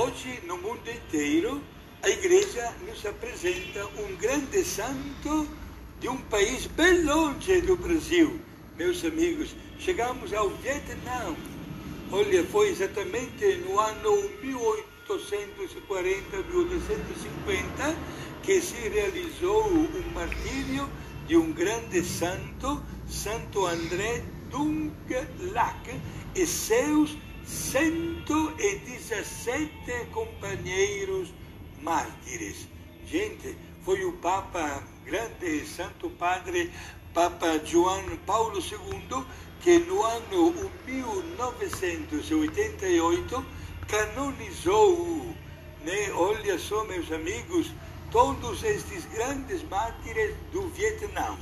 Hoje, no mundo inteiro, a igreja nos apresenta um grande santo de um país bem longe do Brasil. Meus amigos, chegamos ao Vietnã. Olha, foi exatamente no ano 1840, 1850 que se realizou o martírio de um grande santo, Santo André Dung Lac, e seus 117 companheiros mártires. Gente, foi o Papa grande Santo Padre Papa João Paulo II que no ano 1988 canonizou, né? olha só meus amigos, todos estes grandes mártires do Vietnã.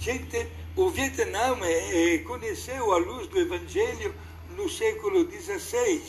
Gente, o Vietnã é, conheceu a luz do Evangelho no século XVI.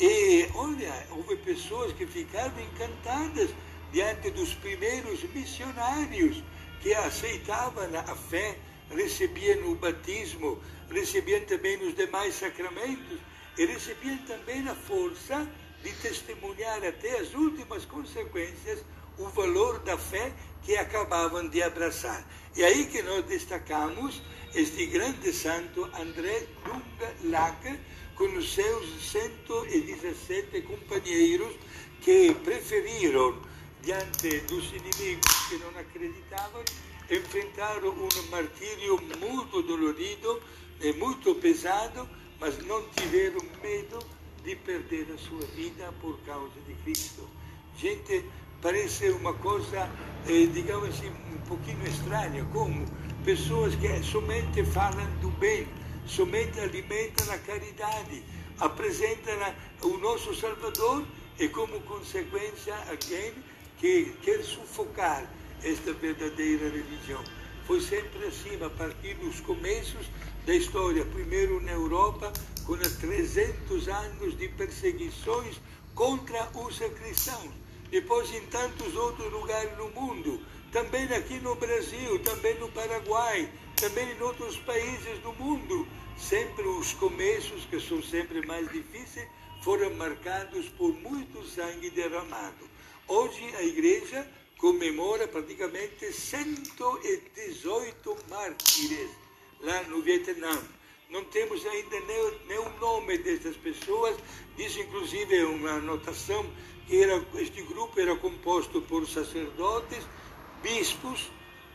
E olha, houve pessoas que ficaram encantadas diante dos primeiros missionários que aceitavam a fé, recebiam o batismo, recebiam também os demais sacramentos e recebiam também a força de testemunhar até as últimas consequências o valor da fé que acabavam de abraçar. E aí que nós destacamos este grande santo André Dunga Lac, com os seus 117 companheiros que preferiram, diante dos inimigos que não acreditavam, enfrentar um martírio muito dolorido e muito pesado, mas não tiveram medo de perder a sua vida por causa de Cristo. Gente, parece uma coisa, eh, digamos assim, um pouquinho estranha, como pessoas que somente falam do bem, somente alimentam a caridade, apresentam o nosso Salvador e como consequência alguém que quer sufocar esta verdadeira religião. Foi sempre assim, a partir dos começos da história, primeiro na Europa, com 300 anos de perseguições contra os cristãos depois em tantos outros lugares no mundo, também aqui no Brasil, também no Paraguai, também em outros países do mundo. Sempre os começos, que são sempre mais difíceis, foram marcados por muito sangue derramado. Hoje a igreja comemora praticamente 118 mártires lá no Vietnã. Não temos ainda o nome dessas pessoas, diz inclusive uma anotação que era, este grupo era composto por sacerdotes, bispos,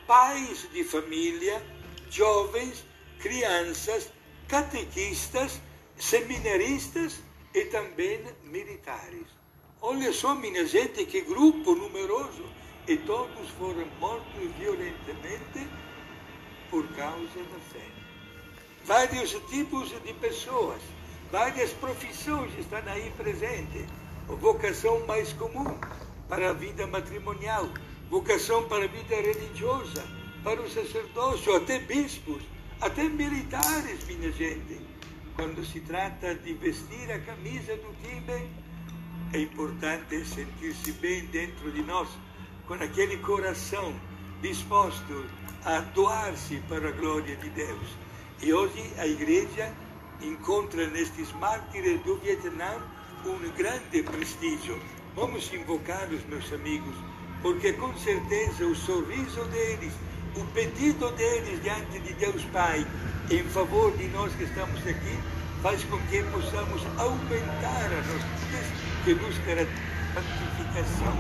pais de família, jovens, crianças, catequistas, seminaristas e também militares. Olha só, minha gente, que grupo numeroso! E todos foram mortos violentamente por causa da fé. Vários tipos de pessoas, várias profissões estão aí presentes vocação mais comum para a vida matrimonial, vocação para a vida religiosa, para o sacerdócio, até bispos, até militares, minha gente. Quando se trata de vestir a camisa do time, é importante sentir-se bem dentro de nós, com aquele coração disposto a doar-se para a glória de Deus. E hoje a igreja encontra nestes mártires do Vietnã um grande prestígio. Vamos invocá-los, meus amigos, porque com certeza o sorriso deles, o pedido deles diante de Deus Pai, em favor de nós que estamos aqui, faz com que possamos aumentar a nossa que nos santificação